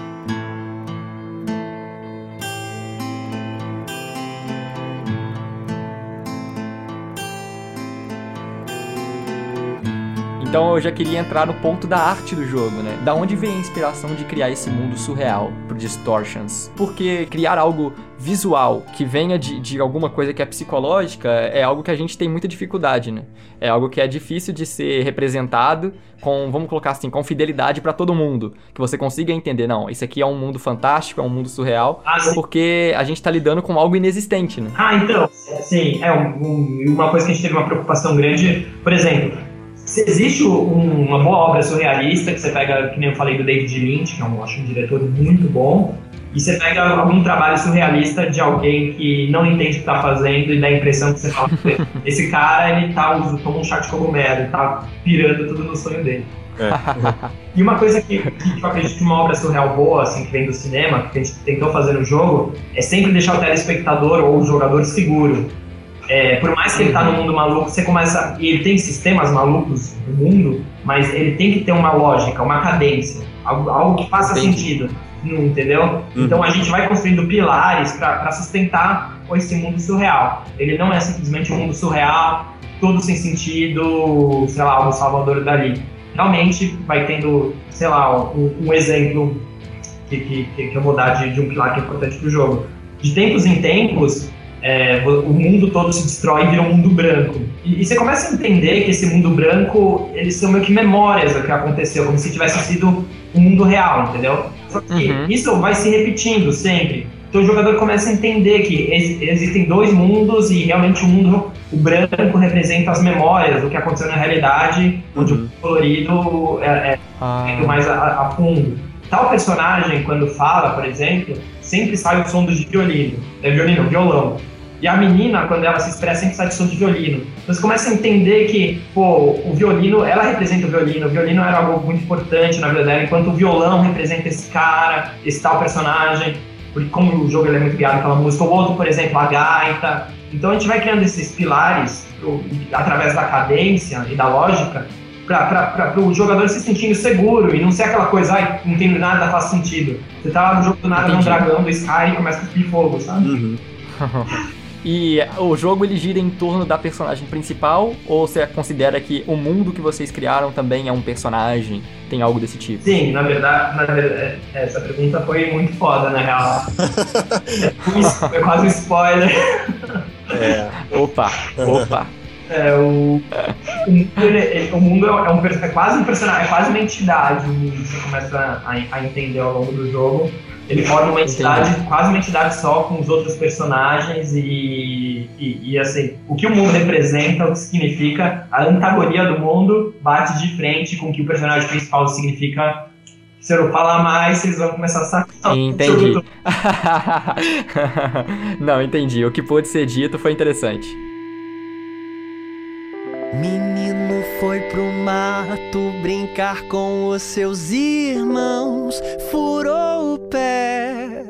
Speaker 3: Então eu já queria entrar no ponto da arte do jogo, né? Da onde vem a inspiração de criar esse mundo surreal pro Distortions? Porque criar algo visual que venha de, de alguma coisa que é psicológica é algo que a gente tem muita dificuldade, né? É algo que é difícil de ser representado com, vamos colocar assim, com fidelidade para todo mundo. Que você consiga entender, não, isso aqui é um mundo fantástico, é um mundo surreal, ah, porque a gente tá lidando com algo inexistente, né?
Speaker 2: Ah, então, sim, é um, um, uma coisa que a gente teve uma preocupação grande, por exemplo, se existe um, uma boa obra surrealista, que você pega, que nem eu falei do David Lynch, que é um, acho um diretor muito bom, e você pega algum trabalho surrealista de alguém que não entende o que está fazendo e dá a impressão que você fala, (laughs) esse cara, ele tá, toma um chá de cogumelo, ele tá pirando tudo no sonho dele. É. e uma coisa que, que eu acredito que uma obra surreal boa, assim, que vem do cinema, que a gente tentou fazer no jogo, é sempre deixar o telespectador ou o jogador seguro. É, por mais que ele tá no mundo maluco, você começa. E ele tem sistemas malucos no mundo, mas ele tem que ter uma lógica, uma cadência, algo, algo que faça Entendi. sentido. Entendeu? Uhum. Então a gente vai construindo pilares para sustentar esse mundo surreal. Ele não é simplesmente um mundo surreal, todo sem sentido, sei lá, o Salvador Dali. Realmente vai tendo, sei lá, um, um exemplo que, que, que eu vou dar de, de um pilar que é importante para o jogo. De tempos em tempos, é, o mundo todo se destrói e vira um mundo branco. E, e, você começa a entender que esse mundo branco, eles são meio que memórias do que aconteceu, como se tivesse sido um mundo real, entendeu? Só que uhum. isso vai se repetindo sempre. Então o jogador começa a entender que ex existem dois mundos e realmente o mundo, o branco representa as memórias do que aconteceu na realidade, onde uhum. o colorido é, é ah. mais a, a fundo. Tal personagem, quando fala, por exemplo, sempre sai o som do violino. É violino, violão. E a menina, quando ela se expressa, sempre sai de som de violino. Então você começa a entender que, pô, o violino, ela representa o violino. O violino era algo muito importante na vida dela, enquanto o violão representa esse cara, esse tal personagem. Porque como o jogo é muito guiado pela música, o outro, por exemplo, a gaita. Então a gente vai criando esses pilares através da cadência e da lógica para o jogador se sentindo seguro e não ser aquela coisa, ai, não tem nada, faz sentido. Você tá no jogo do nada, num dragão do Sky e começa a cuspir fogo, sabe? Uhum. (laughs)
Speaker 3: E o jogo ele gira em torno da personagem principal ou você considera que o mundo que vocês criaram também é um personagem? Tem algo desse tipo?
Speaker 2: Sim, na verdade, na verdade é, essa pergunta foi muito foda, na real. (laughs) foi quase um spoiler.
Speaker 3: É. Opa, opa.
Speaker 2: É, o, o mundo, ele, o mundo é, um, é quase um personagem, é quase uma entidade, o mundo, você começa a, a entender ao longo do jogo. Ele forma uma entidade, Entendi. quase uma entidade só com os outros personagens e, e, e, assim, o que o mundo representa, o que significa, a antagonia do mundo bate de frente com o que o personagem principal significa. Se eu não falar mais, vocês vão começar a sacar.
Speaker 3: Entendi. (laughs) não, entendi. O que pôde ser dito foi interessante.
Speaker 5: Menino foi pro mato brincar com os seus irmãos, furou o pé.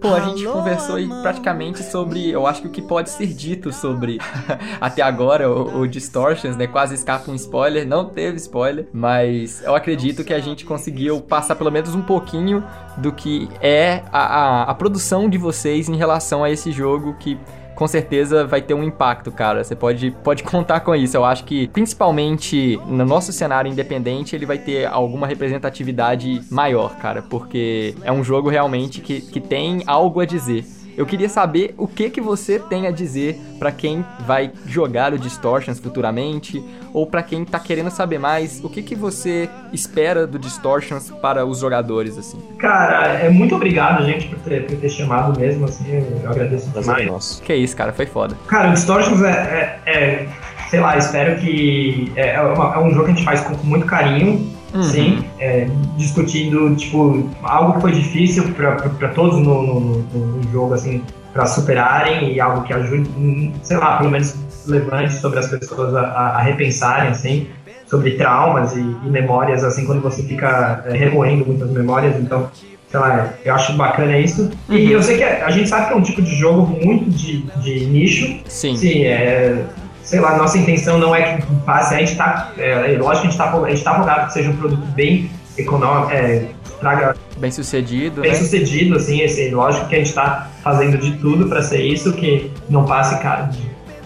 Speaker 3: Pô, a gente Alô, conversou aí praticamente sobre, eu acho que o que pode ser dito sobre (laughs) até agora o, o, Distortions, né? Quase escapa um spoiler, não teve spoiler, mas eu acredito que a gente conseguiu passar pelo menos um pouquinho do que é a, a, a produção de vocês em relação a esse jogo que com certeza vai ter um impacto, cara. Você pode, pode (laughs) contar com isso. Eu acho que, principalmente no nosso cenário independente, ele vai ter alguma representatividade maior, cara, porque é um jogo realmente que, que tem algo a dizer. Eu queria saber o que que você tem a dizer pra quem vai jogar o Distortions futuramente, ou pra quem tá querendo saber mais, o que que você espera do Distortions para os jogadores, assim.
Speaker 2: Cara, é muito obrigado, gente, por ter, por ter chamado mesmo, assim, eu agradeço demais.
Speaker 4: nosso.
Speaker 3: Que isso, cara, foi foda.
Speaker 2: Cara, o Distortions é, é- é, sei lá, espero que. É, é uma- é um jogo que a gente faz com muito carinho,
Speaker 3: Uhum.
Speaker 2: sim, é, discutindo, tipo, algo que foi difícil pra todos no, no, no- jogo, assim, pra superarem e algo que ajude, hum, sei lá, pelo menos levante sobre as pessoas a, a- repensarem, assim, sobre traumas e, e memórias, assim, quando você fica é, remoendo muitas memórias, então. Sei lá, eu acho bacana isso. E eu sei que a, a gente sabe que é um tipo de jogo muito de, de nicho,
Speaker 3: Sim.
Speaker 2: Sim, é, sei lá, nossa intenção não é que passe, a gente tá, é, lógico que a gente tá, a gente tá focado que seja um produto bem econômico, é, traga
Speaker 3: Bem sucedido,
Speaker 2: bem
Speaker 3: né?
Speaker 2: sucedido, assim, esse, lógico que a gente tá fazendo de tudo pra ser isso, que não passe cara de,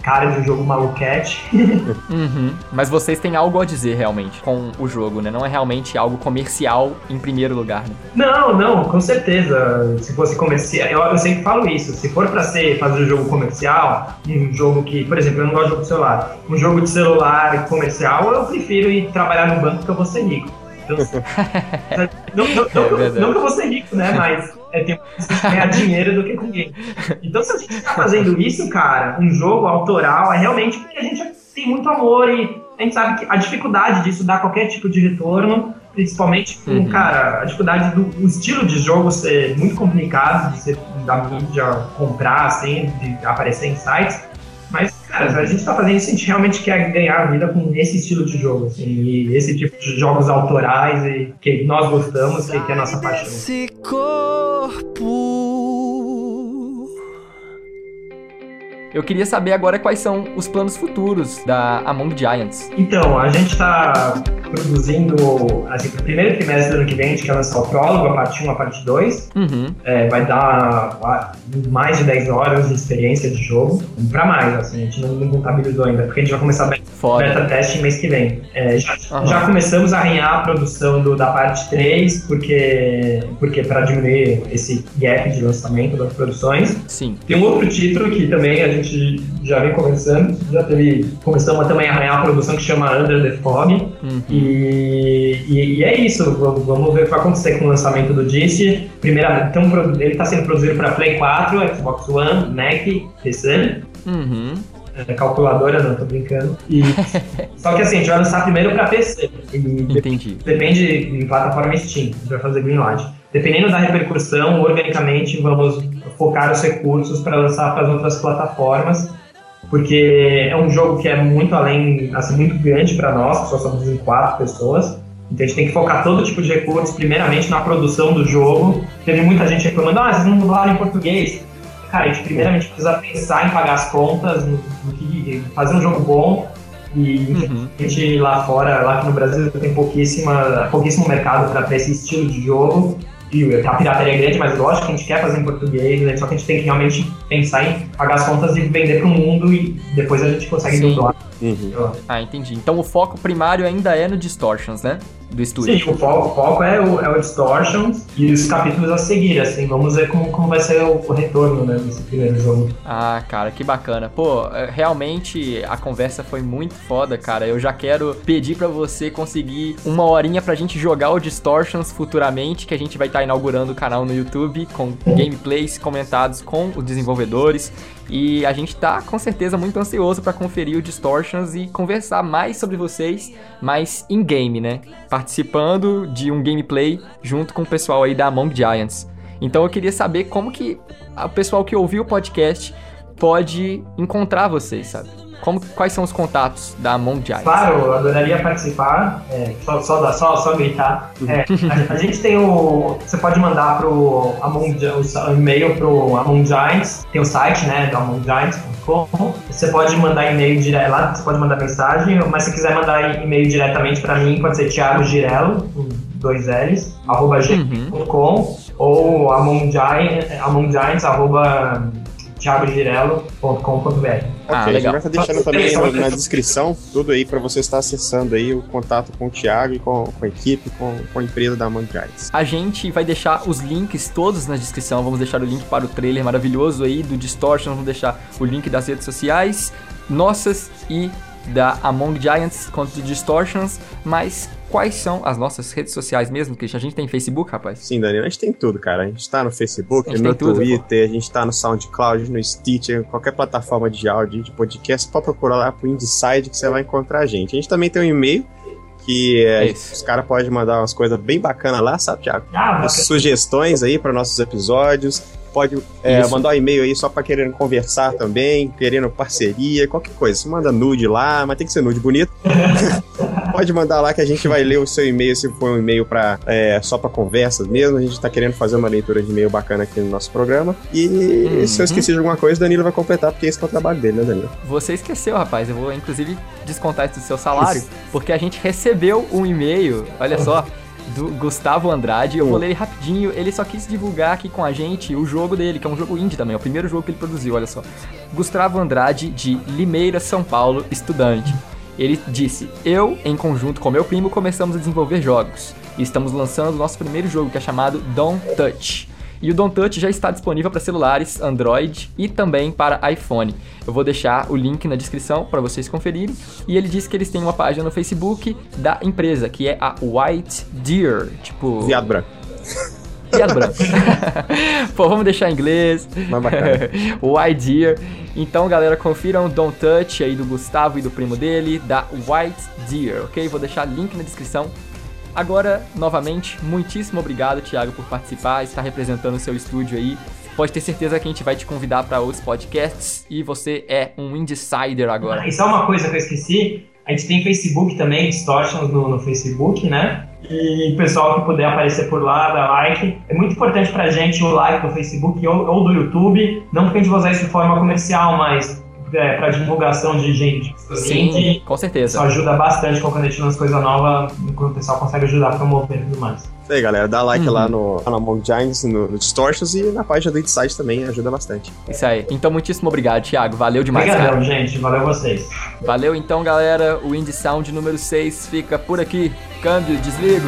Speaker 2: cara de um jogo maluquete. (laughs)
Speaker 3: Uhum. Mas vocês têm algo a dizer realmente com o jogo, né? Não é realmente algo comercial em primeiro lugar, né?
Speaker 2: Não, não, com certeza. Se fosse comercial, eu, eu sempre falo isso. Se for pra ser fazer um jogo comercial, um jogo que, por exemplo, eu não gosto de jogo de celular, um jogo de celular comercial, eu prefiro ir trabalhar no banco que eu vou ser rico. Então, (laughs) não, não- não
Speaker 3: verdade.
Speaker 2: não que eu vou ser rico, né? Mas é tempo de ganhar dinheiro do que com game. Então, se a gente tá fazendo isso, cara, um jogo autoral, é realmente porque a gente tem muito amor e a gente sabe que a dificuldade disso dar qualquer tipo de retorno, principalmente com,
Speaker 3: Uhum.
Speaker 2: cara, a dificuldade do estilo de jogo ser muito complicado, de ser da mídia comprar, assim, de aparecer em sites. Mas, cara, a gente tá fazendo isso, a gente realmente quer ganhar a vida com esse estilo de jogo, assim, e esse tipo de jogos autorais e que nós gostamos e que é a nossa paixão.
Speaker 5: Esse corpo.
Speaker 3: Eu queria saber agora quais são os planos futuros da Among Giants.
Speaker 2: Então, a gente está produzindo, assim, pro primeiro trimestre do ano que vem, a gente quer lançar o prólogo, a parte 1, a parte 2.
Speaker 3: Uhum.
Speaker 2: É, vai dar mais de 10 horas de experiência de jogo, para mais, assim, a gente não, não contabilizou ainda, porque a gente vai começar beta,
Speaker 3: Foda.
Speaker 2: beta teste mês que vem. É, já,
Speaker 3: Aham.
Speaker 2: já começamos a arranhar a produção do- da parte 3, porque, porque para diminuir esse gap de lançamento das produções.
Speaker 3: Sim.
Speaker 2: Tem um outro título que também a gente já vem conversando, já teve, começamos também a arranhar a produção que chama Under the Fog,
Speaker 3: Uhum.
Speaker 2: e, e- e é isso, vamos, vamos ver o que vai acontecer com o lançamento do Dice. Primeiramente, então, ele está sendo produzido para Play 4, Xbox One, Mac, PC,
Speaker 3: Uhum.
Speaker 2: é, calculadora, não, tô brincando. E, (laughs) só que assim, a gente vai lançar primeiro para PC, de-
Speaker 3: Entendi.
Speaker 2: depende em plataforma Steam, a gente vai fazer Greenlight. Dependendo da repercussão, organicamente vamos focar os recursos para lançar para as outras plataformas, porque é um jogo que é muito além, assim, muito grande para nós, que só somos em quatro pessoas. Então a gente tem que focar todo tipo de recursos, primeiramente na produção do jogo. Teve muita gente reclamando, ah, vocês não dublaram em português. Cara, a gente primeiramente precisa pensar em pagar as contas, no, no que, fazer um jogo bom. E
Speaker 3: Uhum.
Speaker 2: gente lá fora, lá no Brasil, tem pouquíssima, pouquíssimo mercado para esse estilo de jogo. E a pirataria é grande, mas lógico que a gente quer fazer em português, né? só que a gente tem que realmente pensar em pagar as contas e vender para o mundo e depois a gente consegue dublar.
Speaker 4: Uhum.
Speaker 3: Ah, entendi. Então o foco primário ainda é no Distortions, né? Do estúdio.
Speaker 2: Sim, o foco, o foco é, o, é o Distortions e os capítulos a seguir, assim, vamos ver como, como vai ser o, o retorno né, desse primeiro jogo.
Speaker 3: Ah, cara, que bacana. Pô, é, realmente a conversa foi muito foda, cara. Eu já quero pedir pra você conseguir uma horinha pra gente jogar o Distortions futuramente, que a gente vai estar inaugurando o canal no YouTube com gameplays comentados com os desenvolvedores. E a gente tá com certeza muito ansioso pra conferir o Distortions e conversar mais sobre vocês, mais in game, né? Participando de um gameplay junto com o pessoal aí da Among Giants. Então eu queria saber como que o pessoal que ouviu o podcast pode encontrar vocês, sabe? Como, quais são os contatos da Among Giants?
Speaker 2: Claro, eu adoraria participar, é, só, só, só, só gritar. É, a, a gente tem o. Você pode mandar pro Among, o, e-mail pro Among Giants, tem o site, né, do amonggiants.com. Você pode mandar e-mail direto lá, você pode mandar mensagem, mas se quiser mandar e-mail diretamente para mim, pode ser Thiago Girello, com dois L's, arroba
Speaker 3: Uhum.
Speaker 2: gmail.com ou Among Giants, Among Giants, arroba thiagogirello.com.br.
Speaker 3: Ah,
Speaker 4: ok, a gente
Speaker 3: legal.
Speaker 4: vai estar deixando também no- na descrição tudo aí pra você estar acessando aí o contato com o Thiago e com, com a equipe, com, com a empresa da Among Giants.
Speaker 3: A gente vai deixar os links todos na descrição. Vamos deixar o link para o trailer maravilhoso aí do Distortion. Vamos deixar o link das redes sociais, nossas e da Among Giants contra o Distortions. Mas quais são as nossas redes sociais mesmo, Christian? A gente tem Facebook, rapaz?
Speaker 4: Sim, Danilo, a gente tem tudo, cara. A gente tá no Facebook, no
Speaker 3: tudo,
Speaker 4: Twitter, a gente tá no SoundCloud, no Stitcher, qualquer plataforma de áudio, de podcast, pode procurar lá pro Inside que você vai encontrar a gente. A gente também tem um e-mail que é,
Speaker 3: Isso.
Speaker 4: os caras podem mandar umas coisas bem bacanas lá, sabe, Thiago?
Speaker 2: Ah,
Speaker 4: sugestões aí para nossos episódios. Pode é, mandar um e-mail aí só pra querendo conversar também, querendo parceria, qualquer coisa. Você manda nude lá, mas tem que ser nude bonito. (laughs) Pode mandar lá que a gente vai ler o seu e-mail se for um e-mail para só para conversas mesmo. A gente tá querendo fazer uma leitura de e-mail bacana aqui no nosso programa. E
Speaker 3: Uhum.
Speaker 4: se eu esqueci de alguma coisa, o Danilo vai completar, porque esse é o trabalho dele, né, Danilo?
Speaker 3: Você esqueceu, rapaz. Eu vou inclusive descontar isso do seu salário, porque a gente recebeu um e-mail, olha só, do Gustavo Andrade. Eu vou
Speaker 4: Hum.
Speaker 3: ler ele rapidinho. Ele só quis divulgar aqui com a gente o jogo dele, que é um jogo indie também, é o primeiro jogo que ele produziu, olha só. Gustavo Andrade, de Limeira, São Paulo, estudante. Ele disse: Eu, em conjunto com meu primo, começamos a desenvolver jogos. E estamos lançando o nosso primeiro jogo, que é chamado Don't Touch. E o Don't Touch já está disponível para celulares Android e também para iPhone. Eu vou deixar o link na descrição para vocês conferirem. E ele disse que eles têm uma página no Facebook da empresa, que é a White Deer. Tipo.
Speaker 4: Viado branco.
Speaker 3: Viado branco. (laughs) Pô, vamos deixar em inglês.
Speaker 4: Mais bacana. (laughs)
Speaker 3: White Deer. Então, galera, confiram Don't Touch aí do Gustavo e do primo dele, da White Deer, ok? Vou deixar link na descrição. Agora, novamente, muitíssimo obrigado, Thiago, por participar, estar representando o seu estúdio aí. Pode ter certeza que a gente vai te convidar para outros podcasts e você é um insider agora.
Speaker 2: Ah, E só uma coisa que eu esqueci, a gente tem Facebook também, Distortions no, no Facebook, né? E o pessoal que puder aparecer por lá, dá like. É muito importante pra gente o like do Facebook ou, ou do YouTube, não porque a gente vai usar isso de forma comercial, mas é, pra divulgação de gente.
Speaker 3: Sim, com
Speaker 2: Isso
Speaker 3: certeza.
Speaker 2: ajuda bastante quando a gente lança coisa nova, quando o pessoal consegue ajudar a promover e tudo mais.
Speaker 4: Isso aí, galera. Dá like
Speaker 3: Uhum.
Speaker 4: lá no, Among Giants, no, no Distortions e na página do Inside também, ajuda bastante.
Speaker 3: Isso aí. Então, muitíssimo obrigado, Thiago. Valeu demais, cara.
Speaker 2: Obrigadão, gente. Valeu vocês.
Speaker 3: Valeu então, galera. O Indie Sound número 6 fica por aqui. Câmbio, desligo.